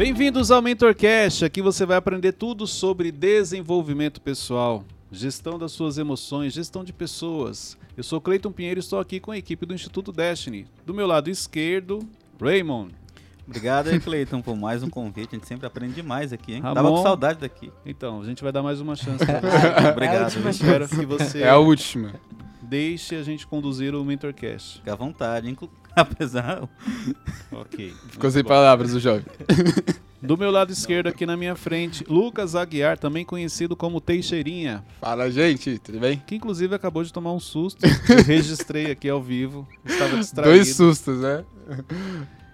Bem-vindos ao MentorCast. Aqui você vai aprender tudo sobre desenvolvimento pessoal, gestão das suas emoções, gestão de pessoas. Eu sou Cleiton Pinheiro e estou aqui com a equipe do Instituto Destiny. Do meu lado esquerdo, Raymond. Obrigado aí, Cleiton, por mais um convite. A gente sempre aprende demais aqui, hein? Ramon. Tava com saudade daqui. Então, a gente vai dar mais uma chance você. Obrigado. Eu espero que você É a última. deixe a gente conduzir o MentorCast. Fica à vontade, inclu... apesar. Ok. Ficou sem palavras o jovem. Do meu lado esquerdo, aqui na minha frente, Lucas Aguiar, também conhecido como Teixeirinha, Fala, gente, tudo bem? que inclusive acabou de tomar um susto. Eu registrei aqui ao vivo, estava distraído. Dois sustos, né?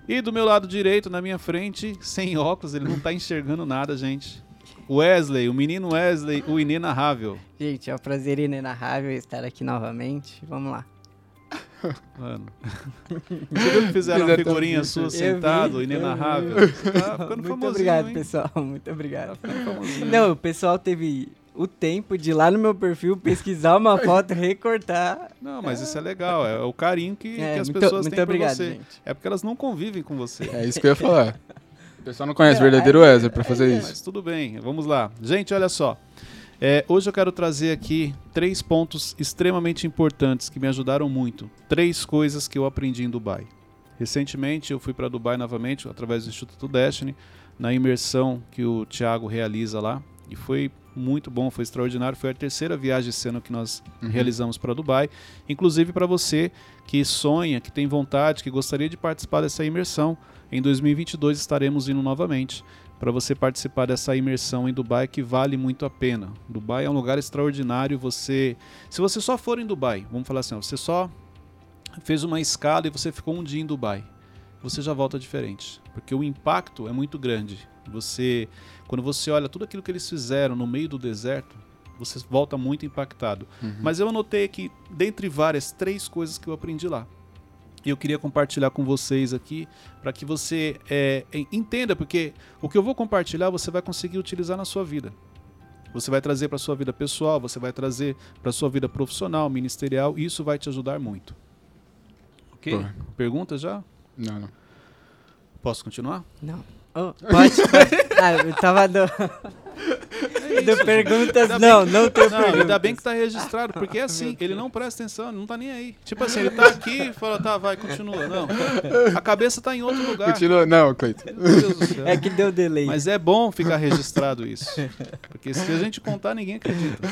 E do meu lado direito, na minha frente, sem óculos, ele não tá enxergando nada, gente. Wesley, o menino Wesley, o inenarrável. Gente, é um prazer inenarrável estar aqui novamente. Vamos lá. Mano. Você viu que fizeram uma figurinha tão sua vi, sentado, eu inenarrável? vi. Tá ficando Muito famosinho, obrigado, hein? pessoal. Muito Tá obrigado. famosinho. Não, o pessoal teve o tempo de ir lá no meu perfil pesquisar uma foto, recortar. Não, mas isso é legal, é o carinho que, É, que as muito- pessoas muito têm obrigado, por você. gente. É porque elas não convivem com você. É isso que eu ia falar. O pessoal não conhece o verdadeiro Wesley pra fazer isso. Mas tudo bem, vamos lá. Gente, olha só. É, hoje eu quero trazer aqui três pontos extremamente importantes que me ajudaram muito. Três coisas que eu aprendi em Dubai. Recentemente eu fui para Dubai novamente, através do Instituto Destiny, na imersão que o Thiago realiza lá. E foi muito bom, foi extraordinário. Foi a terceira viagem esse ano que nós Uhum. realizamos para Dubai. Inclusive para você que sonha, que tem vontade, que gostaria de participar dessa imersão, em 2022 estaremos indo novamente para você participar dessa imersão em Dubai que vale muito a pena. Dubai é um lugar extraordinário. Você, se você só for em Dubai, vamos falar assim, ó, você só fez uma escala e você ficou um dia em Dubai, você já volta diferente, porque o impacto é muito grande. Você, quando você olha tudo aquilo que eles fizeram no meio do deserto, você volta muito impactado. Mas eu anotei aqui, dentre várias, três coisas que eu aprendi lá. E eu queria compartilhar com vocês aqui para que você é, en- entenda, porque o que eu vou compartilhar você vai conseguir utilizar na sua vida. Você vai trazer para sua vida pessoal, você vai trazer para sua vida profissional, ministerial, e isso vai te ajudar muito. Ok? Pô. Perguntas já? Não, não. Posso continuar? Não. Oh, pode, pode. Ah, eu tava do... perguntas. Ainda Não, não tem Não, perguntas. ainda bem que tá registrado, porque é assim, ele não presta atenção, não tá nem aí. Tipo assim, ele tá aqui e fala, tá, vai, continua. Não. A cabeça tá em outro lugar. Continua. Não, Cleiton. Meu Deus do céu. É que deu delay. Mas é bom ficar registrado isso. Porque se a gente contar, ninguém acredita.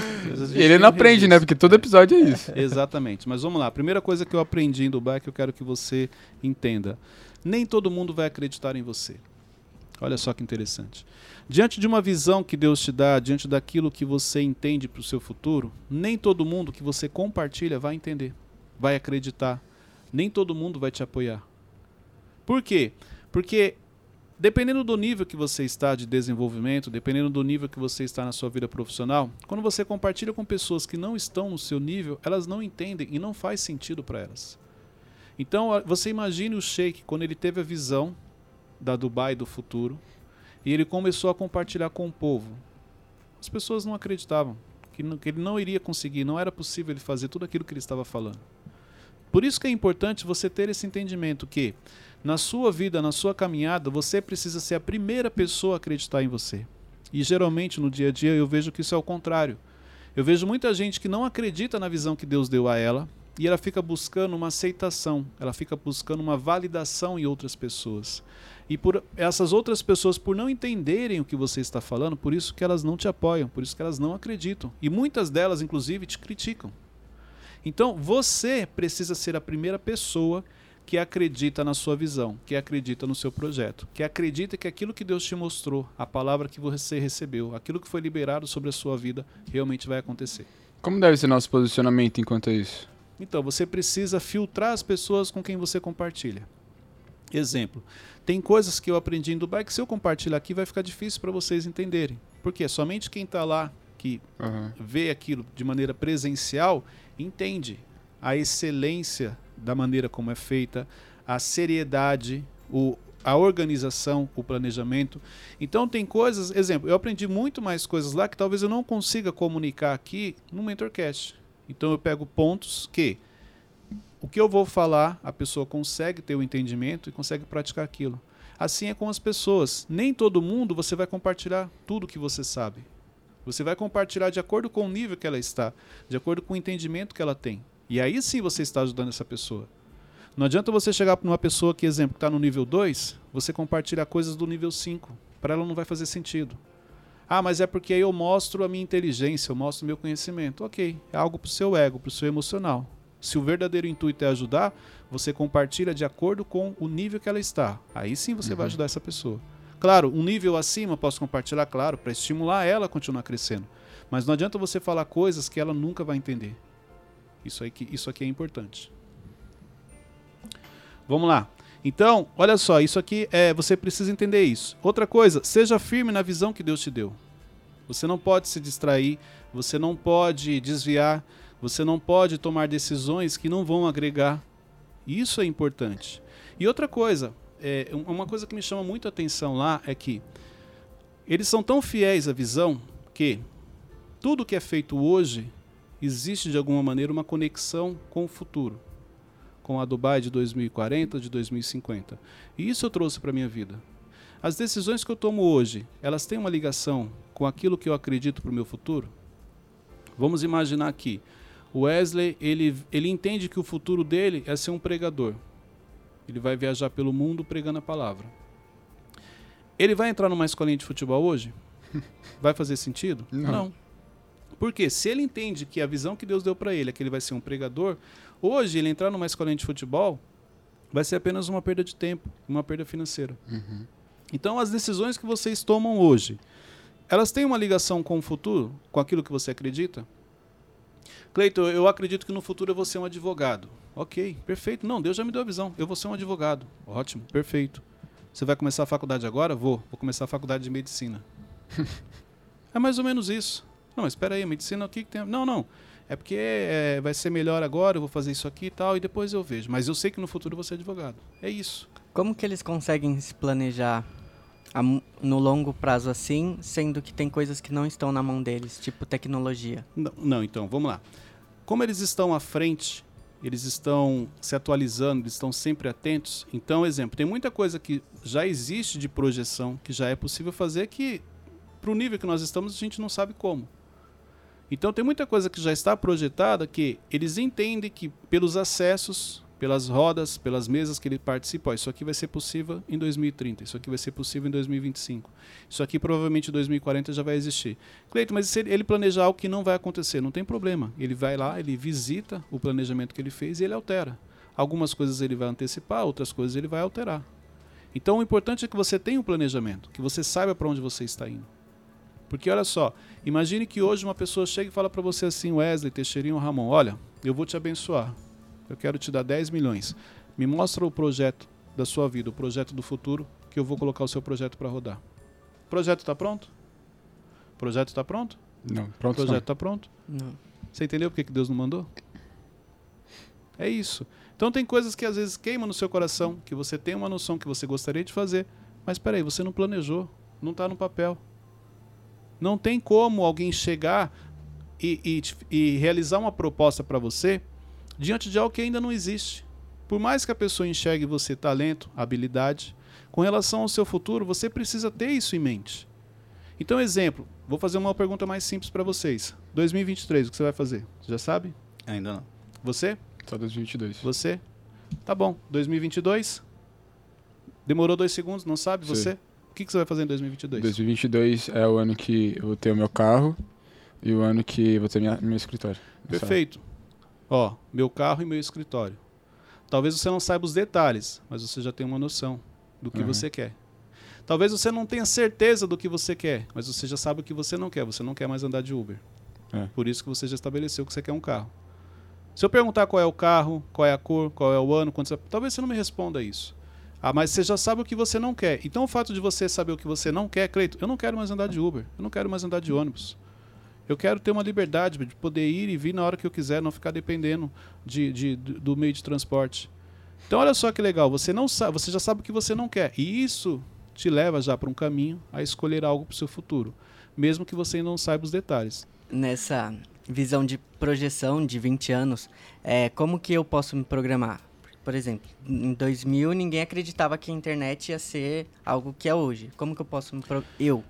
E ele não aprende, né? registro. Porque todo episódio é isso. Exatamente. Mas vamos lá. A primeira coisa que eu aprendi em Dubai que eu quero que você entenda. Nem todo mundo vai acreditar em você. Olha só que interessante. Diante de uma visão que Deus te dá, diante daquilo que você entende para o seu futuro, nem todo mundo que você compartilha vai entender, vai acreditar. Nem todo mundo vai te apoiar. Por quê? Porque dependendo do nível que você está de desenvolvimento, dependendo do nível que você está na sua vida profissional, quando você compartilha com pessoas que não estão no seu nível, elas não entendem e não faz sentido para elas. Então, você imagine o Sheik quando ele teve a visão da Dubai do futuro e ele começou a compartilhar com o povo. As pessoas não acreditavam que, não- que ele não iria conseguir, não era possível ele fazer tudo aquilo que ele estava falando. Por isso que é importante você ter esse entendimento que na sua vida, na sua caminhada, você precisa ser a primeira pessoa a acreditar em você. E geralmente no dia a dia eu vejo que isso é o contrário. Eu vejo muita gente que não acredita na visão que Deus deu a ela e ela fica buscando uma aceitação, ela fica buscando uma validação em outras pessoas. E por essas outras pessoas, por não entenderem o que você está falando, por isso que elas não te apoiam, por isso que elas não acreditam. E muitas delas, inclusive, te criticam. Então, você precisa ser a primeira pessoa que acredita na sua visão, que acredita no seu projeto, que acredita que aquilo que Deus te mostrou, a palavra que você recebeu, aquilo que foi liberado sobre a sua vida, realmente vai acontecer. Como deve ser nosso posicionamento enquanto é isso? Então, você precisa filtrar as pessoas com quem você compartilha. Exemplo, tem coisas que eu aprendi em Dubai que se eu compartilhar aqui vai ficar difícil para vocês entenderem. Porque somente quem está lá, que Aham. vê aquilo de maneira presencial, entende a excelência da maneira como é feita, a seriedade, o, a organização, o planejamento. Então tem coisas, exemplo, eu aprendi muito mais coisas lá que talvez eu não consiga comunicar aqui no MentorCast. Então eu pego pontos que o que eu vou falar, a pessoa consegue ter o entendimento e consegue praticar aquilo. Assim é com as pessoas. Nem todo mundo você vai compartilhar tudo que você sabe. Você vai compartilhar de acordo com o nível que ela está, de acordo com o entendimento que ela tem. E aí sim você está ajudando essa pessoa. Não adianta você chegar para uma pessoa que, exemplo, está no nível 2, você compartilhar coisas do nível 5. Para ela não vai fazer sentido. Ah, mas é porque aí eu mostro a minha inteligência, eu mostro o meu conhecimento. Ok, é algo para o seu ego, para o seu emocional. Se o verdadeiro intuito é ajudar, você compartilha de acordo com o nível que ela está. Aí sim você uhum. vai ajudar essa pessoa. Claro, um nível acima posso compartilhar, claro, para estimular ela a continuar crescendo. Mas não adianta você falar coisas que ela nunca vai entender. Isso, aí que, isso aqui é importante. Vamos lá. Então, olha só, isso aqui é, você precisa entender isso. Outra coisa, seja firme na visão que Deus te deu. Você não pode se distrair, você não pode desviar, você não pode tomar decisões que não vão agregar. Isso é importante. E outra coisa, é, uma coisa que me chama muito a atenção lá é que eles são tão fiéis à visão que tudo que é feito hoje existe de alguma maneira uma conexão com o futuro com a Dubai de 2040, de 2050. E isso eu trouxe para minha vida. As decisões que eu tomo hoje, elas têm uma ligação com aquilo que eu acredito para o meu futuro? Vamos imaginar aqui, Wesley, ele, ele entende que o futuro dele é ser um pregador. Ele vai viajar pelo mundo pregando a palavra. Ele vai entrar numa escolinha de futebol hoje? Vai fazer sentido? Não. Não. Porque se ele entende que a visão que Deus deu para ele é que ele vai ser um pregador, Hoje, ele entrar numa escolinha de futebol vai ser apenas uma perda de tempo, uma perda financeira. Uhum. Então, as decisões que vocês tomam hoje, elas têm uma ligação com o futuro, com aquilo que você acredita? Cleiton, eu acredito que no futuro eu vou ser um advogado. Ok, perfeito. Não, Deus já me deu a visão. Eu vou ser um advogado. Ótimo, perfeito. Você vai começar a faculdade agora? Vou. Vou começar a faculdade de medicina. é mais ou menos isso. Não, mas espera aí, medicina, o que, que tem? Não, não é porque é, vai ser melhor agora, eu vou fazer isso aqui e tal, e depois eu vejo. Mas eu sei que no futuro eu vou ser advogado. É isso. Como que eles conseguem se planejar a, no longo prazo assim, sendo que tem coisas que não estão na mão deles, tipo tecnologia? Não, não então, vamos lá. Como eles estão à frente, eles estão se atualizando, eles estão sempre atentos. Então, exemplo, tem muita coisa que já existe de projeção, que já é possível fazer, que para o nível que nós estamos, a gente não sabe como. Então tem muita coisa que já está projetada que eles entendem que pelos acessos, pelas rodas, pelas mesas que ele participa, isso aqui vai ser possível em 2030, isso aqui vai ser possível em 2025, isso aqui provavelmente em 2040 já vai existir. Cleito, mas se ele planejar algo que não vai acontecer, não tem problema. Ele vai lá, ele visita o planejamento que ele fez e ele altera. Algumas coisas ele vai antecipar, outras coisas ele vai alterar. Então o importante é que você tenha um planejamento, que você saiba para onde você está indo. Porque olha só, imagine que hoje uma pessoa chega e fala para você assim, Wesley, Teixeirinho, Ramon, olha, eu vou te abençoar. Eu quero te dar 10 milhões. Me mostra o projeto da sua vida, o projeto do futuro, que eu vou colocar o seu projeto para rodar. O projeto está pronto? O projeto está pronto? Não, pronto. O projeto está pronto? Não. Você entendeu por que Deus não mandou? É isso. Então tem coisas que às vezes queimam no seu coração, que você tem uma noção que você gostaria de fazer, mas espera aí, você não planejou, não está no papel. Não tem como alguém chegar e, e, e realizar uma proposta para você diante de algo que ainda não existe. Por mais que a pessoa enxergue você talento, habilidade, com relação ao seu futuro, você precisa ter isso em mente. Então, exemplo, vou fazer uma pergunta mais simples para vocês. 2023, o que você vai fazer? Você já sabe? Ainda não. Você? Só 2022. Você? Tá bom. 2022? Demorou dois segundos, não sabe? Sim. Você? O que, que você vai fazer em 2022? 2022 é o ano que eu vou ter o meu carro e o ano que eu vou ter minha, meu escritório. Perfeito. Ó, meu carro e meu escritório. Talvez você não saiba os detalhes, mas você já tem uma noção do que uhum. você quer. Talvez você não tenha certeza do que você quer, mas você já sabe o que você não quer. Você não quer mais andar de Uber. É. Por isso que você já estabeleceu que você quer um carro. Se eu perguntar qual é o carro, qual é a cor, qual é o ano, você... talvez você não me responda isso. Ah, mas você já sabe o que você não quer. Então o fato de você saber o que você não quer, Cleito, eu não quero mais andar de Uber, eu não quero mais andar de ônibus. Eu quero ter uma liberdade de poder ir e vir na hora que eu quiser, não ficar dependendo de, de, do meio de transporte. Então olha só que legal, você não sabe, você já sabe o que você não quer. E isso te leva já para um caminho a escolher algo para o seu futuro, mesmo que você não saiba os detalhes. Nessa visão de projeção de 20 anos, é, como que eu posso me programar? Por exemplo, em 2000 ninguém acreditava que a internet ia ser algo que é hoje. Como que eu posso me pro... eu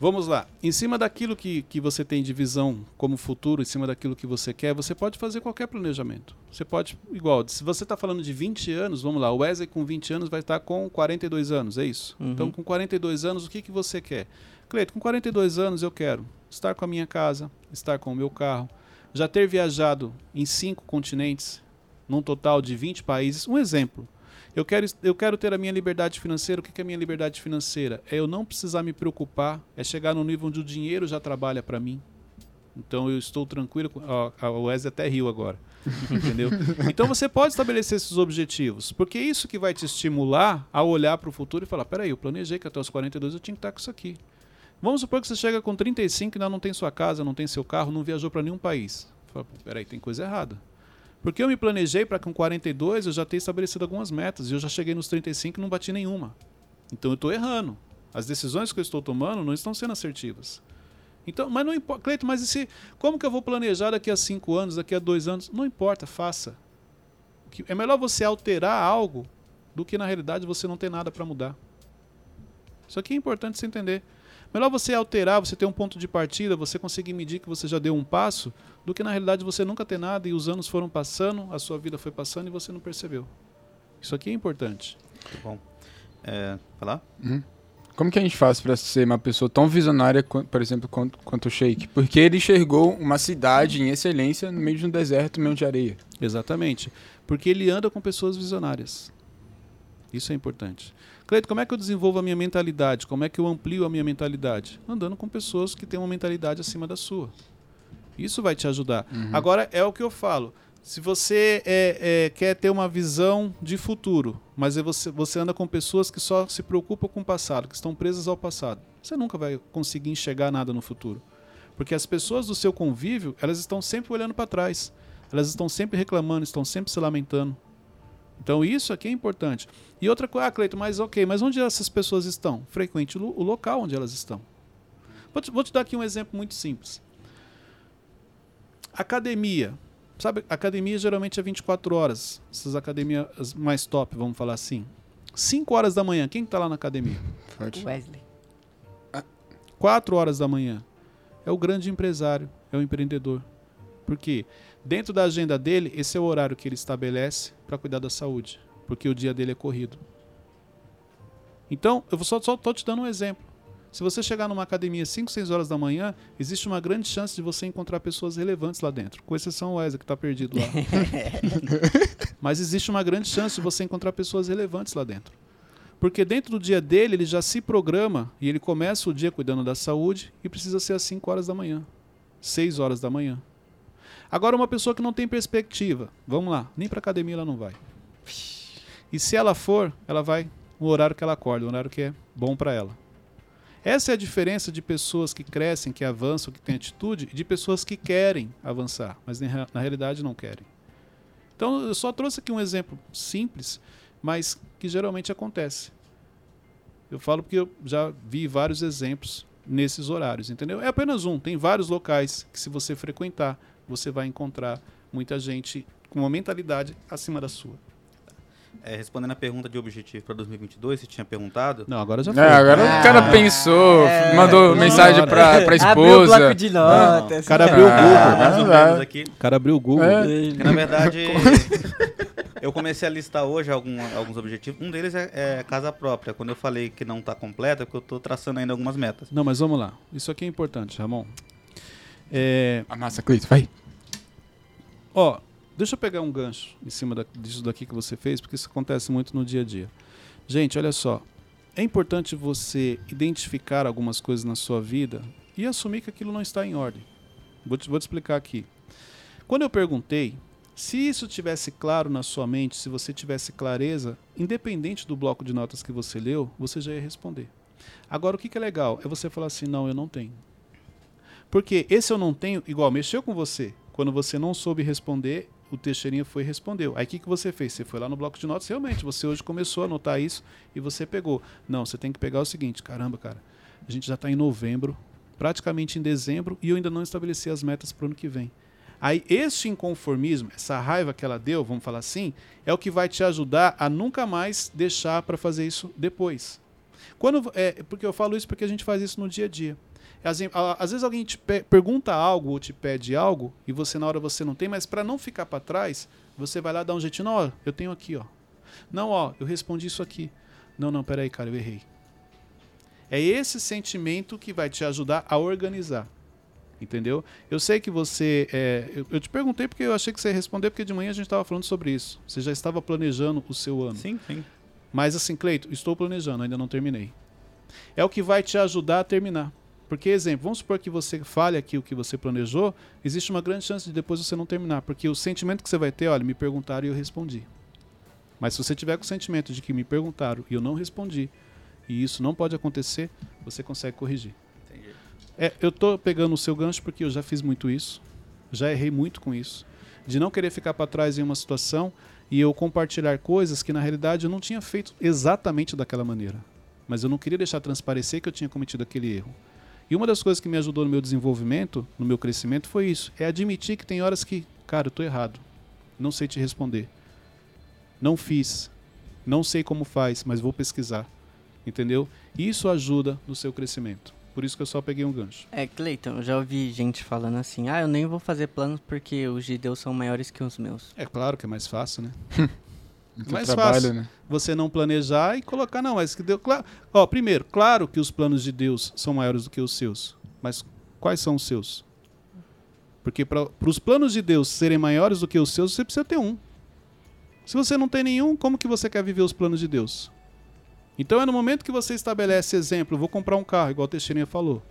Vamos lá. Em cima daquilo que, que você tem de visão como futuro, em cima daquilo que você quer, você pode fazer qualquer planejamento. Você pode, igual, se você está falando de 20 anos, vamos lá, o Wesley com 20 anos vai estar com 42 anos, é isso? Uhum. Então, com 42 anos, o que, que você quer? Cleito, com 42 anos eu quero estar com a minha casa, estar com o meu carro, já ter viajado em cinco continentes, num total de 20 países. Um exemplo. Eu quero, eu quero ter a minha liberdade financeira. O que é a minha liberdade financeira? É eu não precisar me preocupar, é chegar no nível onde o dinheiro já trabalha para mim. Então eu estou tranquilo. com- Ó, a Wesley até riu agora. Entendeu? Então você pode estabelecer esses objetivos, porque é isso que vai te estimular a olhar para o futuro e falar: peraí, eu planejei que até os 42 eu tinha que estar com isso aqui. Vamos supor que você chega com 35 e ainda não tem sua casa, não tem seu carro, não viajou para nenhum país. Fala, "Pô, peraí, tem coisa errada. Porque eu me planejei para com 42 eu já ter estabelecido algumas metas e eu já cheguei nos 35 e não bati nenhuma. Então eu estou errando. As decisões que eu estou tomando não estão sendo assertivas. Então, mas não importa, mas e se, como que eu vou planejar daqui a cinco anos, daqui a dois anos? Não importa, faça. É melhor você alterar algo do que na realidade você não ter nada para mudar. Isso aqui é importante você entender. Melhor você alterar, você ter um ponto de partida, você conseguir medir que você já deu um passo, do que na realidade você nunca ter nada e os anos foram passando, a sua vida foi passando e você não percebeu. Isso aqui é importante. Muito bom. É, falar? Como que a gente faz pra ser uma pessoa tão visionária, por exemplo, quanto, quanto o Sheik? Porque ele enxergou uma cidade em excelência no meio de um deserto, meio de areia. Exatamente. Porque ele anda com pessoas visionárias. Isso é importante. Cleito, como é que eu desenvolvo a minha mentalidade? Como é que eu amplio a minha mentalidade? Andando com pessoas que têm uma mentalidade acima da sua. Isso vai te ajudar. Agora, é o que eu falo. Se você é, é, quer ter uma visão de futuro, mas é você, você anda com pessoas que só se preocupam com o passado, que estão presas ao passado, você nunca vai conseguir enxergar nada no futuro. Porque as pessoas do seu convívio, elas estão sempre olhando para trás. Elas estão sempre reclamando, estão sempre se lamentando. Então isso aqui é importante. E outra coisa, ah, Cleiton, mas ok, mas onde essas pessoas estão? Frequente o lo- o local onde elas estão. Vou te, vou te dar aqui um exemplo muito simples. Academia. Sabe, academia geralmente é 24 horas. Essas academias mais top, vamos falar assim. 5 horas da manhã, quem está lá na academia? Wesley. 4 horas da manhã. É o grande empresário, é o empreendedor. Porque dentro da agenda dele, esse é o horário que ele estabelece para cuidar da saúde, porque o dia dele é corrido. Então, eu vou só estou te dando um exemplo. Se você chegar numa academia 5, 6 horas da manhã, existe uma grande chance de você encontrar pessoas relevantes lá dentro, com exceção o Wesley, que está perdido lá. Mas existe uma grande chance de você encontrar pessoas relevantes lá dentro. Porque dentro do dia dele, ele já se programa e ele começa o dia cuidando da saúde e precisa ser às 5 horas da manhã, 6 horas da manhã. Agora, uma pessoa que não tem perspectiva, vamos lá, nem para academia ela não vai. E se ela for, ela vai no horário que ela acorda, o horário que é bom para ela. Essa é a diferença de pessoas que crescem, que avançam, que têm atitude, e de pessoas que querem avançar, mas na realidade não querem. Então, eu só trouxe aqui um exemplo simples, mas que geralmente acontece. Eu falo porque eu já vi vários exemplos nesses horários, entendeu? É apenas um, tem vários locais que se você frequentar, você vai encontrar muita gente com uma mentalidade acima da sua. É, respondendo a pergunta de objetivo para 2022, você tinha perguntado. Não, agora já foi. É, agora Ah, o cara pensou, é, mandou mensagem não, pra, pra Abriu o bloco esposa. de notas. O cara abriu o Ah, Google. mais ou vai. menos aqui. O cara abriu o Google. É. Na verdade, eu comecei a listar hoje algum- alguns objetivos. Um deles é, é casa própria. Quando eu falei que não está completa, é porque eu estou traçando ainda algumas metas. Não, mas vamos lá. Isso aqui é importante, Ramon. É, Amassa, Cleiton, vai. Ó, deixa eu pegar um gancho em cima da- disso daqui que você fez, porque isso acontece muito no dia a dia. Gente, olha só. É importante você identificar algumas coisas na sua vida e assumir que aquilo não está em ordem. Vou te, vou te explicar aqui. Quando eu perguntei, se isso tivesse claro na sua mente, se você tivesse clareza, independente do bloco de notas que você leu, você já ia responder. Agora, o que, que é legal? É você falar assim: não, eu não tenho. Porque esse eu não tenho, igual, mexeu com você. Quando você não soube responder, o Teixeirinha foi e respondeu. Aí o que, que você fez? Você foi lá no bloco de notas, realmente, você hoje começou a anotar isso e você pegou. Não, você tem que pegar o seguinte: caramba, cara, a gente já está em novembro, praticamente em dezembro, e eu ainda não estabeleci as metas para o ano que vem. Aí, este inconformismo, essa raiva que ela deu, vamos falar assim, é o que vai te ajudar a nunca mais deixar para fazer isso depois. Quando, é, porque eu falo isso porque a gente faz isso no dia a dia. Às, às vezes alguém te pergunta algo ou te pede algo e você na hora você não tem, mas para não ficar para trás, você vai lá dar um jeitinho, ó, eu tenho aqui, ó. Não, ó, eu respondi isso aqui. Não, não, peraí, cara, eu errei. É esse sentimento que vai te ajudar a organizar. Entendeu? Eu sei que você. É, eu, eu, te perguntei porque eu achei que você ia responder, porque de manhã a gente estava falando sobre isso. Você já estava planejando o seu ano. Sim, sim. Mas assim, Cleito, estou planejando, ainda não terminei. É o que vai te ajudar a terminar. Porque, exemplo, vamos supor que você fale aqui o que você planejou, existe uma grande chance de depois você não terminar. Porque o sentimento que você vai ter, olha, me perguntaram e eu respondi. Mas se você tiver com o sentimento de que me perguntaram e eu não respondi, e isso não pode acontecer, você consegue corrigir. É, eu tô pegando o seu gancho porque eu já fiz muito isso, já errei muito com isso, de não querer ficar para trás em uma situação e eu compartilhar coisas que na realidade eu não tinha feito exatamente daquela maneira, mas eu não queria deixar transparecer que eu tinha cometido aquele erro. E uma das coisas que me ajudou no meu desenvolvimento, no meu crescimento, foi isso: é admitir que tem horas que, cara, eu tô errado, não sei te responder, não fiz, não sei como faz, mas vou pesquisar, entendeu? Isso ajuda no seu crescimento. Por isso que eu só peguei um gancho. É, Cleiton, eu já ouvi gente falando assim: ah, eu nem vou fazer planos porque os de Deus são maiores que os meus. É claro que é mais fácil, né? mais trabalho, fácil né? você não planejar e colocar, não, mas que deu. Claro, ó, primeiro, claro que os planos de Deus são maiores do que os seus. Mas quais são os seus? Porque para os planos de Deus serem maiores do que os seus, você precisa ter um. Se você não tem nenhum, como que você quer viver os planos de Deus? Então é no momento que você estabelece exemplo, vou comprar um carro, igual o Teixeirinha falou.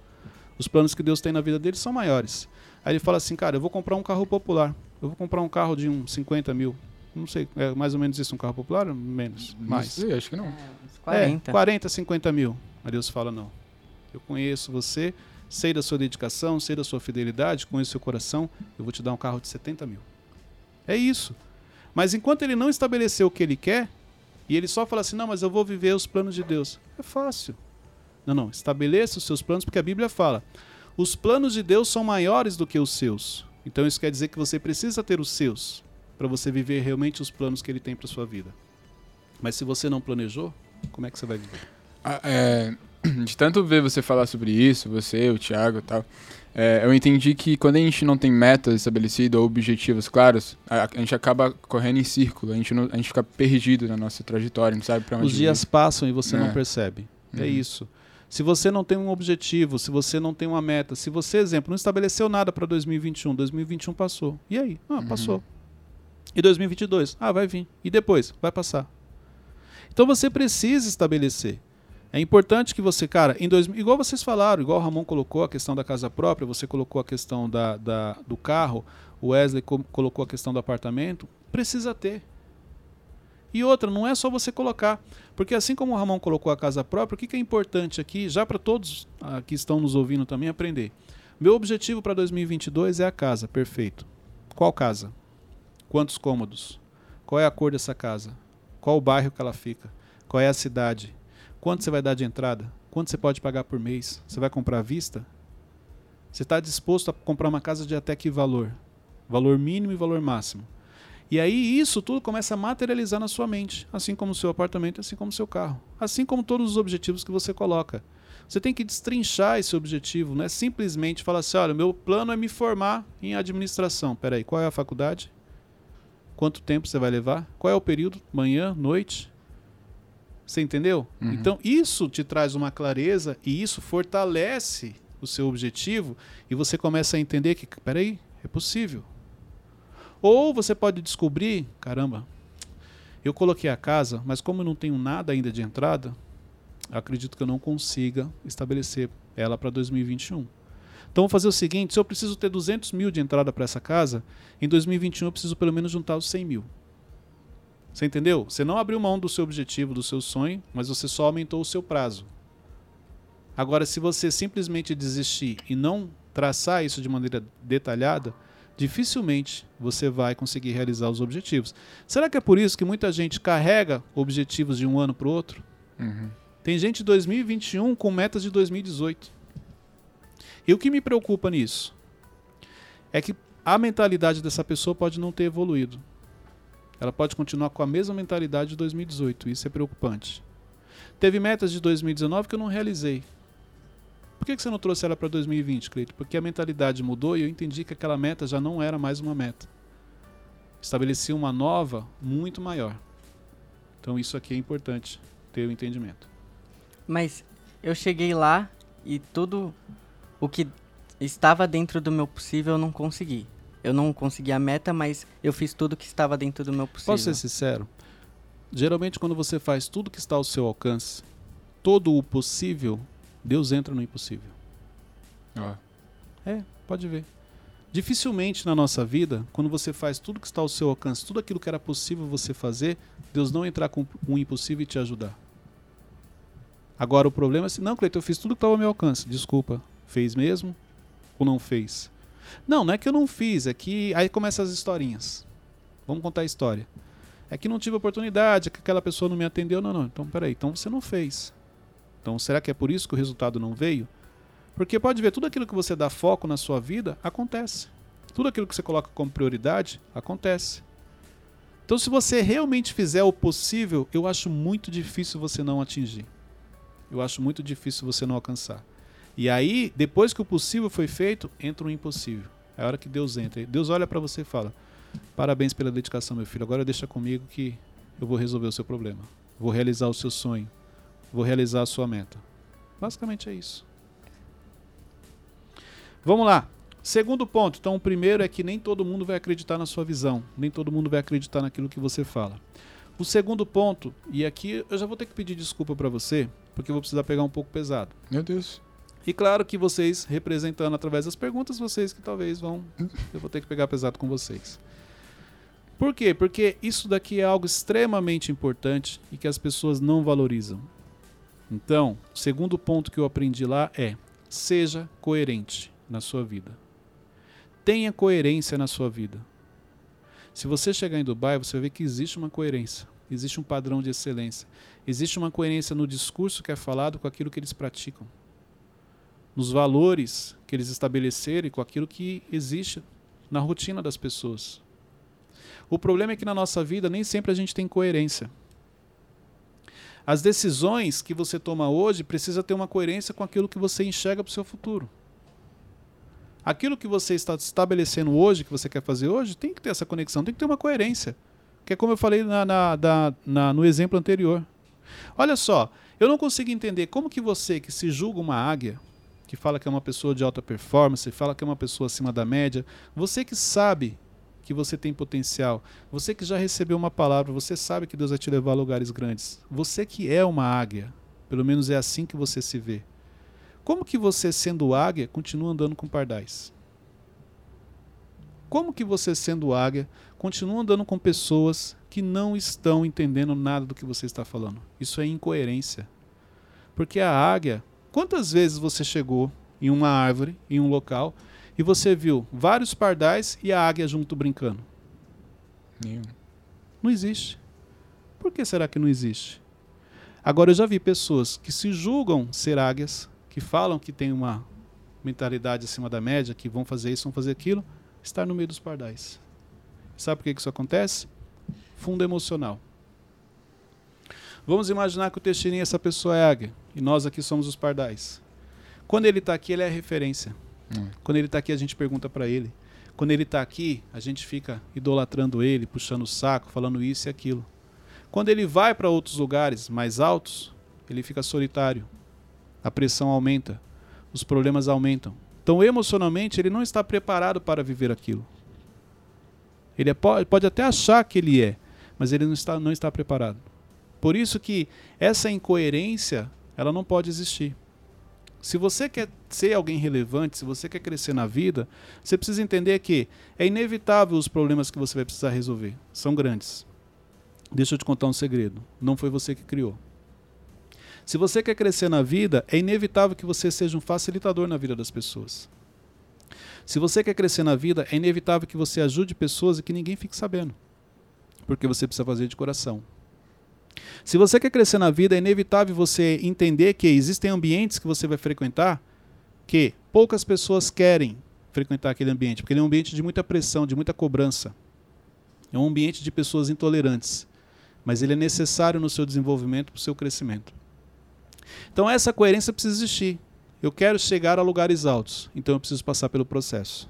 Os planos que Deus tem na vida dele são maiores. Aí ele fala assim, cara, eu vou comprar um carro popular. Eu vou comprar um carro de uns 50 mil. Não sei, é mais ou menos isso, um carro popular? Menos, mais. Sei, acho que não. É, uns 40. É, 40, 50 mil. Aí Deus fala, não. Eu conheço você, sei da sua dedicação, sei da sua fidelidade, conheço seu coração, eu vou te dar um carro de 70 mil. É isso. Mas enquanto ele não estabeleceu o que ele quer, e ele só fala assim: não, mas eu vou viver os planos de Deus. É fácil. Não, não. Estabeleça os seus planos, porque a Bíblia fala: os planos de Deus são maiores do que os seus. Então isso quer dizer que você precisa ter os seus para você viver realmente os planos que ele tem para sua vida. Mas se você não planejou, como é que você vai viver? Ah, é, de tanto ver você falar sobre isso, você, o Thiago e tal, é, eu entendi que quando a gente não tem metas estabelecidas ou objetivos claros, a, a, gente acaba correndo em círculo, a gente, não, a gente fica perdido na nossa trajetória, não sabe para onde Os dias ir. passam e você é. não percebe. É uhum. É isso. Se você não tem um objetivo, se você não tem uma meta, se você, exemplo, não estabeleceu nada para 2021, 2021 passou. E aí? Ah, uhum. passou. E 2022? Ah, vai vir. E depois? Vai passar. Então você precisa estabelecer. É importante que você, cara, em dois, igual vocês falaram, igual o Ramon colocou a questão da casa própria, você colocou a questão da, da do carro, o Wesley co colocou a questão do apartamento, precisa ter. E outra, não é só você colocar. Porque assim como o Ramon colocou a casa própria, o que, que é importante aqui, já para todos ah, que estão nos ouvindo também, aprender. Meu objetivo para 2022 é a casa, perfeito. Qual casa? Quantos cômodos? Qual é a cor dessa casa? Qual o bairro que ela fica? Qual é a cidade? Quanto você vai dar de entrada? Quanto você pode pagar por mês? Você vai comprar à vista? Você está disposto a comprar uma casa de até que valor? Valor mínimo e valor máximo. E aí isso tudo começa a materializar na sua mente, assim como o seu apartamento, assim como o seu carro, assim como todos os objetivos que você coloca. Você tem que destrinchar esse objetivo, não é simplesmente falar assim, olha, meu plano é me formar em administração. Peraí, qual é a faculdade? Quanto tempo você vai levar? Qual é o período? Manhã, noite? Você entendeu? Uhum. Então isso te traz uma clareza e isso fortalece o seu objetivo e você começa a entender que, peraí, é possível. Ou você pode descobrir, caramba, eu coloquei a casa, mas como eu não tenho nada ainda de entrada, acredito que eu não consiga estabelecer ela para 2021. Então vou fazer o seguinte: se eu preciso ter 200 mil de entrada para essa casa, em 2021 eu preciso pelo menos juntar os 100 mil. Você entendeu? Você não abriu mão do seu objetivo, do seu sonho, mas você só aumentou o seu prazo. Agora, se você simplesmente desistir e não traçar isso de maneira detalhada, dificilmente você vai conseguir realizar os objetivos. Será que é por isso que muita gente carrega objetivos de um ano para o outro? Uhum. Tem gente de 2021 com metas de 2018. E o que me preocupa nisso é que a mentalidade dessa pessoa pode não ter evoluído. Ela pode continuar com a mesma mentalidade de 2018. Isso é preocupante. Teve metas de 2019 que eu não realizei. Por que você não trouxe ela para 2020, Cleito? Porque a mentalidade mudou e eu entendi que aquela meta já não era mais uma meta. Estabeleci uma nova, muito maior. Então isso aqui é importante, ter o entendimento. Mas eu cheguei lá e tudo o que estava dentro do meu possível eu não consegui. Eu não consegui a meta, mas eu fiz tudo que estava dentro do meu possível. Posso ser sincero? Geralmente quando você faz tudo que está ao seu alcance, todo o possível, Deus entra no impossível. Ó, É, pode ver. Dificilmente na nossa vida, quando você faz tudo que está ao seu alcance, tudo aquilo que era possível você fazer, Deus não entrar com um impossível e te ajudar. Agora o problema é assim, não, Cleiton, eu fiz tudo que estava ao meu alcance. Desculpa, fez mesmo ou não fez? Não, não é que eu não fiz, é que aí começam as historinhas. Vamos contar a história. É que não tive oportunidade, é que aquela pessoa não me atendeu. Não, não. Então, peraí, então você não fez. Então, será que é por isso que o resultado não veio? Porque pode ver, tudo aquilo que você dá foco na sua vida, acontece. Tudo aquilo que você coloca como prioridade, acontece. Então, se você realmente fizer o possível, eu acho muito difícil você não atingir. Eu acho muito difícil você não alcançar. E aí, depois que o possível foi feito, entra o impossível. É a hora que Deus entra. Deus olha para você e fala: Parabéns pela dedicação, meu filho. Agora deixa comigo que eu vou resolver o seu problema. Vou realizar o seu sonho. Vou realizar a sua meta. Basicamente é isso. Vamos lá. Segundo ponto. Então, o primeiro é que nem todo mundo vai acreditar na sua visão. Nem todo mundo vai acreditar naquilo que você fala. O segundo ponto, e aqui eu já vou ter que pedir desculpa para você, porque eu vou precisar pegar um pouco pesado. meu Deus. E claro que vocês, representando através das perguntas, vocês que talvez vão. Eu vou ter que pegar pesado com vocês. Por quê? Porque isso daqui é algo extremamente importante e que as pessoas não valorizam. Então, o segundo ponto que eu aprendi lá é: seja coerente na sua vida. Tenha coerência na sua vida. Se você chegar em Dubai, você vai ver que existe uma coerência, existe um padrão de excelência, existe uma coerência no discurso que é falado com aquilo que eles praticam nos valores que eles estabeleceram e com aquilo que existe na rotina das pessoas. O problema é que na nossa vida nem sempre a gente tem coerência. As decisões que você toma hoje precisa ter uma coerência com aquilo que você enxerga para o seu futuro. Aquilo que você está estabelecendo hoje, que você quer fazer hoje, tem que ter essa conexão, tem que ter uma coerência. Que é como eu falei na, na, da- na- no exemplo anterior. Olha só, eu não consigo entender como que você que se julga uma águia, que fala que é uma pessoa de alta performance, fala que é uma pessoa acima da média, você que sabe que você tem potencial, você que já recebeu uma palavra, você sabe que Deus vai te levar a lugares grandes, você que é uma águia, pelo menos é assim que você se vê. Como que você, sendo águia, continua andando com pardais? Como que você, sendo águia, continua andando com pessoas que não estão entendendo nada do que você está falando? Isso é incoerência. Porque a águia, quantas vezes você chegou em uma árvore, em um local, e você viu vários pardais e a águia junto brincando? Nenhum. Não existe. Por que será que não existe? Agora eu já vi pessoas que se julgam ser águias, que falam que têm uma mentalidade acima da média, que vão fazer isso, vão fazer aquilo, estar no meio dos pardais. Sabe por que que isso acontece? Fundo emocional. Vamos imaginar que o Teixeirinha, essa pessoa é águia, e nós aqui somos os pardais. Quando ele está aqui, ele é referência. Hum. Quando ele está aqui, a gente pergunta para ele. Quando ele está aqui, a gente fica idolatrando ele, puxando o saco, falando isso e aquilo. Quando ele vai para outros lugares mais altos, ele fica solitário. A pressão aumenta, os problemas aumentam. Então, emocionalmente, ele não está preparado para viver aquilo. Ele é- po- pode até achar que ele é, mas ele não está, não está preparado. Por isso que essa incoerência, ela não pode existir. Se você quer ser alguém relevante, se você quer crescer na vida, você precisa entender que é inevitável os problemas que você vai precisar resolver. São grandes. Deixa eu te contar um segredo. Não foi você que criou. Se você quer crescer na vida, é inevitável que você seja um facilitador na vida das pessoas. Se você quer crescer na vida, é inevitável que você ajude pessoas e que ninguém fique sabendo. Porque você precisa fazer de coração. Se você quer crescer na vida, é inevitável você entender que existem ambientes que você vai frequentar que poucas pessoas querem frequentar aquele ambiente, porque ele é um ambiente de muita pressão, de muita cobrança. É um ambiente de pessoas intolerantes, mas ele é necessário no seu desenvolvimento, para o seu crescimento. Então essa coerência precisa existir. Eu quero chegar a lugares altos, então eu preciso passar pelo processo.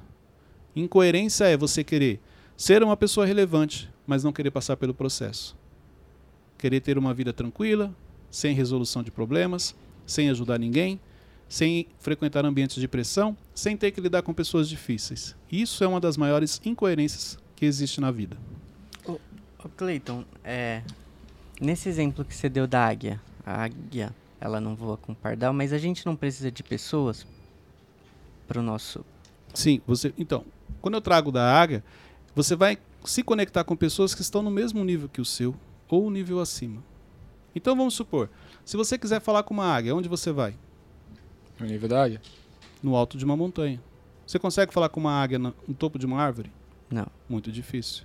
Incoerência é você querer ser uma pessoa relevante, mas não querer passar pelo processo. Querer ter uma vida tranquila, sem resolução de problemas, sem ajudar ninguém, sem frequentar ambientes de pressão, sem ter que lidar com pessoas difíceis. Isso é uma das maiores incoerências que existe na vida. Ô, Cleiton, é, nesse exemplo que você deu da águia, a águia ela não voa com pardal, mas a gente não precisa de pessoas para o nosso. Sim, você. Então, quando eu trago da águia, você vai se conectar com pessoas que estão no mesmo nível que o seu ou um nível acima. Então vamos supor, se você quiser falar com uma águia, onde você vai? No nível da águia? No alto de uma montanha. Você consegue falar com uma águia no, no topo de uma árvore? Não. Muito difícil.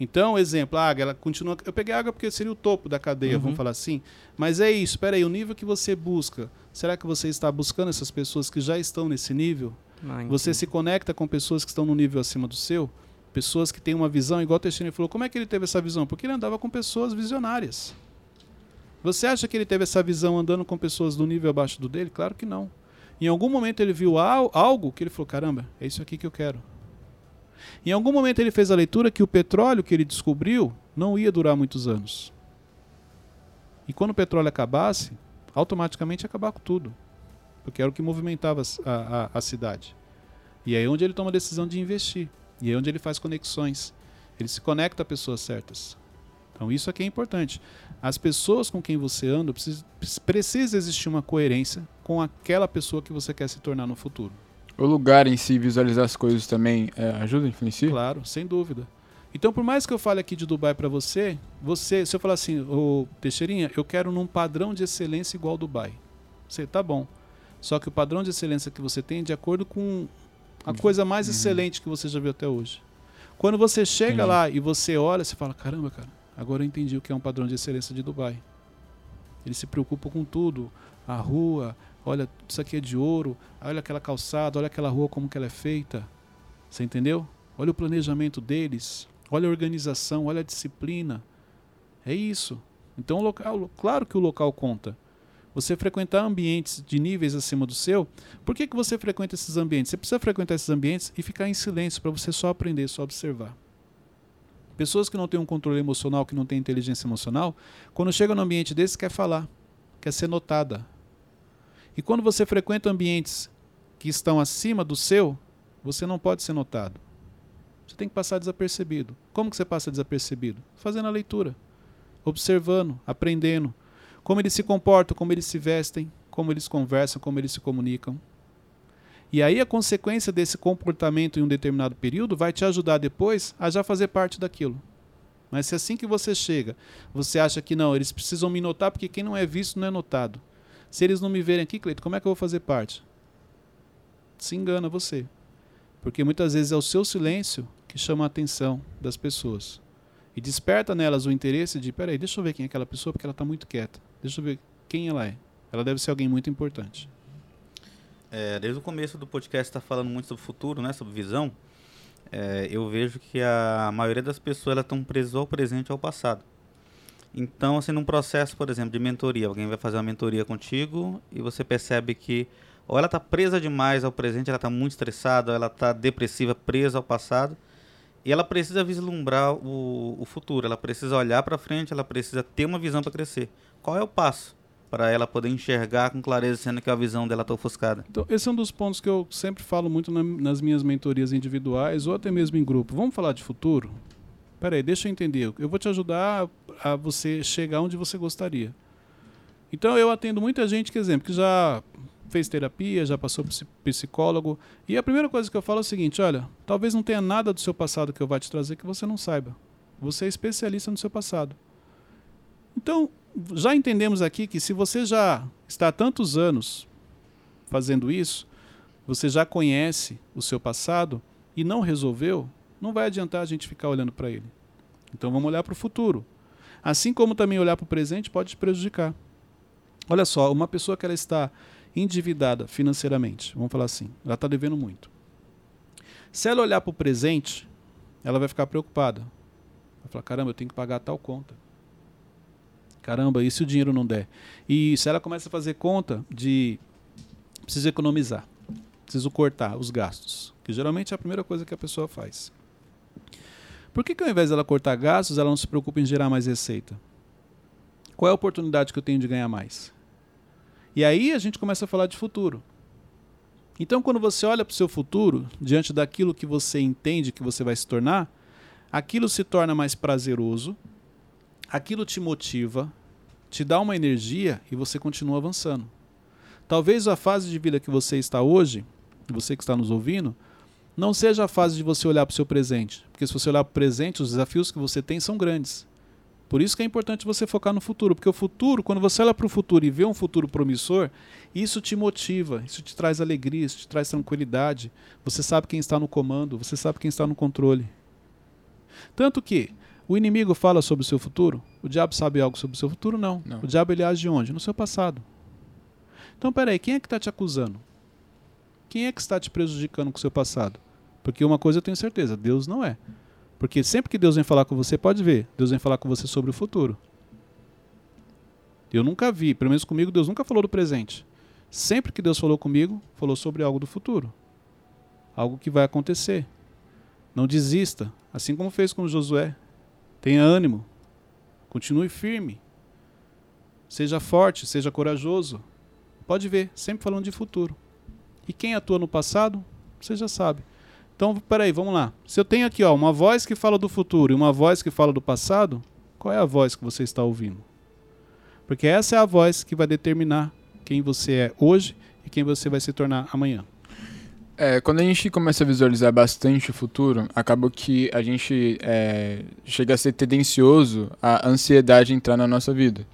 Então, exemplo, a águia, ela continua. Eu peguei a água porque seria o topo da cadeia, Uhum. vamos falar assim. Mas é isso, espera aí, o nível que você busca. Será que você está buscando essas pessoas que já estão nesse nível? Ah, Você se conecta com pessoas que estão no nível acima do seu? Pessoas que têm uma visão, igual o Teixeira falou. Como é que ele teve essa visão? Porque ele andava com pessoas visionárias. Você acha que ele teve essa visão andando com pessoas do nível abaixo do dele? Claro que não. Em algum momento ele viu al- algo que ele falou: caramba, é isso aqui que eu quero. Em algum momento ele fez a leitura que o petróleo que ele descobriu não ia durar muitos anos. E quando o petróleo acabasse, automaticamente ia acabar com tudo. Porque era o que movimentava a, a- a cidade. E aí é onde ele toma a decisão de investir. E é onde ele faz conexões. Ele se conecta a pessoas certas. Então isso aqui é importante. As pessoas com quem você anda, precisa, precisa existir uma coerência com aquela pessoa que você quer se tornar no futuro. O lugar em si, visualizar as coisas também é, ajuda, influencia? Claro, sem dúvida. Então, por mais que eu fale aqui de Dubai para você, você, se eu falar assim, ô Teixeirinha, eu quero num padrão de excelência igual Dubai. Você tá bom. Só que o padrão de excelência que você tem é de acordo com a coisa mais excelente que você já viu até hoje. Quando você chega Entendi. lá e você olha, você fala: caramba, cara, agora eu entendi o que é um padrão de excelência de Dubai. Ele se preocupa com tudo. A rua, olha, isso aqui é de ouro. Olha aquela calçada, olha aquela rua como que ela é feita. Você entendeu? Olha o planejamento deles, olha a organização, olha a disciplina. É isso. Então, o local, claro que o local conta. Você frequentar ambientes de níveis acima do seu, por que, que você frequenta esses ambientes? Você precisa frequentar esses ambientes e ficar em silêncio para você só aprender, só observar. Pessoas que não têm um controle emocional, que não têm inteligência emocional, quando chega num ambiente desse, quer falar, quer ser notada. E quando você frequenta ambientes que estão acima do seu, você não pode ser notado. Você tem que passar desapercebido. Como que você passa desapercebido? Fazendo a leitura, observando, aprendendo. Como eles se comportam, como eles se vestem, como eles conversam, como eles se comunicam. E aí a consequência desse comportamento em um determinado período vai te ajudar depois a já fazer parte daquilo. Mas se assim que você chega, você acha que não, eles precisam me notar porque quem não é visto não é notado. Se eles não me verem aqui, Cleito, como é que eu vou fazer parte? Se engana você. Porque muitas vezes é o seu silêncio que chama a atenção das pessoas. E desperta nelas o interesse de, peraí, deixa eu ver quem é aquela pessoa, porque ela está muito quieta. Deixa eu ver quem ela é. Ela deve ser alguém muito importante. É, desde o começo do podcast está falando muito sobre futuro, né, sobre visão. É, eu vejo que a maioria das pessoas estão presas ao presente e ao passado. Então, assim, num processo, por exemplo, de mentoria, alguém vai fazer uma mentoria contigo e você percebe que ou ela está presa demais ao presente, ela está muito estressada, ou ela está depressiva, presa ao passado, e ela precisa vislumbrar o, o futuro, ela precisa olhar para frente, ela precisa ter uma visão para crescer. Qual é o passo para ela poder enxergar com clareza, sendo que a visão dela está ofuscada? Então, esse é um dos pontos que eu sempre falo muito na- nas minhas mentorias individuais ou até mesmo em grupo. Vamos falar de futuro? Peraí, deixa eu entender. Eu vou te ajudar a você chegar onde você gostaria. Então, eu atendo muita gente, que exemplo, que já fez terapia, já passou por psi- psicólogo. E a primeira coisa que eu falo é o seguinte: olha, talvez não tenha nada do seu passado que eu vá te trazer que você não saiba. Você é especialista no seu passado. Então, já entendemos aqui que se você já está há tantos anos fazendo isso, você já conhece o seu passado e não resolveu, não vai adiantar a gente ficar olhando para ele. Então vamos olhar para o futuro. Assim como também olhar para o presente pode te prejudicar. Olha só, uma pessoa que ela está endividada financeiramente, vamos falar assim, ela está devendo muito. Se ela olhar para o presente, ela vai ficar preocupada. Vai falar: caramba, eu tenho que pagar tal conta. Caramba, e se o dinheiro não der? E se ela começa a fazer conta de preciso economizar, preciso cortar os gastos, que geralmente é a primeira coisa que a pessoa faz. Por que, que ao invés dela cortar gastos, ela não se preocupa em gerar mais receita? Qual é a oportunidade que eu tenho de ganhar mais? E aí a gente começa a falar de futuro. Então, quando você olha para o seu futuro, diante daquilo que você entende que você vai se tornar, aquilo se torna mais prazeroso, aquilo te motiva, te dá uma energia e você continua avançando. Talvez a fase de vida que você está hoje, você que está nos ouvindo, não seja a fase de você olhar para o seu presente. Porque se você olhar para o presente, os desafios que você tem são grandes. Por isso que é importante você focar no futuro. Porque o futuro, quando você olha para o futuro e vê um futuro promissor, isso te motiva, isso te traz alegria, isso te traz tranquilidade. Você sabe quem está no comando, você sabe quem está no controle. Tanto que o inimigo fala sobre o seu futuro, o diabo sabe algo sobre o seu futuro? Não. Não. O diabo ele age onde? No seu passado. Então, peraí, quem é que está te acusando? Quem é que está te prejudicando com o seu passado? Porque uma coisa eu tenho certeza, Deus não é. Porque sempre que Deus vem falar com você, pode ver, Deus vem falar com você sobre o futuro. Eu nunca vi, pelo menos comigo, Deus nunca falou do presente. Sempre que Deus falou comigo, falou sobre algo do futuro. Algo que vai acontecer. Não desista, assim como fez com Josué. Tenha ânimo. Continue firme. Seja forte, seja corajoso. Pode ver, sempre falando de futuro. E quem atua no passado, você já sabe. Então, peraí, vamos lá. Se eu tenho aqui ó, uma voz que fala do futuro e uma voz que fala do passado, qual é a voz que você está ouvindo? Porque essa é a voz que vai determinar quem você é hoje e quem você vai se tornar amanhã. É, quando a gente começa a visualizar bastante o futuro, acaba que a gente é, chega a ser tendencioso a ansiedade entrar na nossa vida.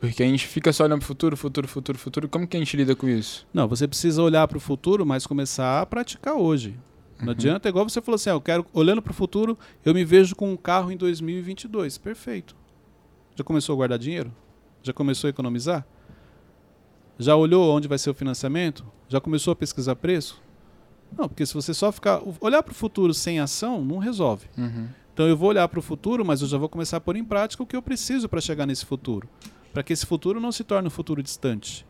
Porque a gente fica só olhando pro futuro, futuro, futuro, futuro. Como que a gente lida com isso? Não, você precisa olhar para o futuro, mas começar a praticar hoje. Não Uhum. adianta, é igual você falou assim, ah, eu quero, olhando para o futuro, eu me vejo com um carro em 2022. Perfeito. Já começou a guardar dinheiro? Já começou a economizar? Já olhou onde vai ser o financiamento? Já começou a pesquisar preço? Não, porque se você só ficar olhar para o futuro sem ação, não resolve. Uhum. Então eu vou olhar para o futuro, mas eu já vou começar a pôr em prática o que eu preciso para chegar nesse futuro, para que esse futuro não se torne um futuro distante.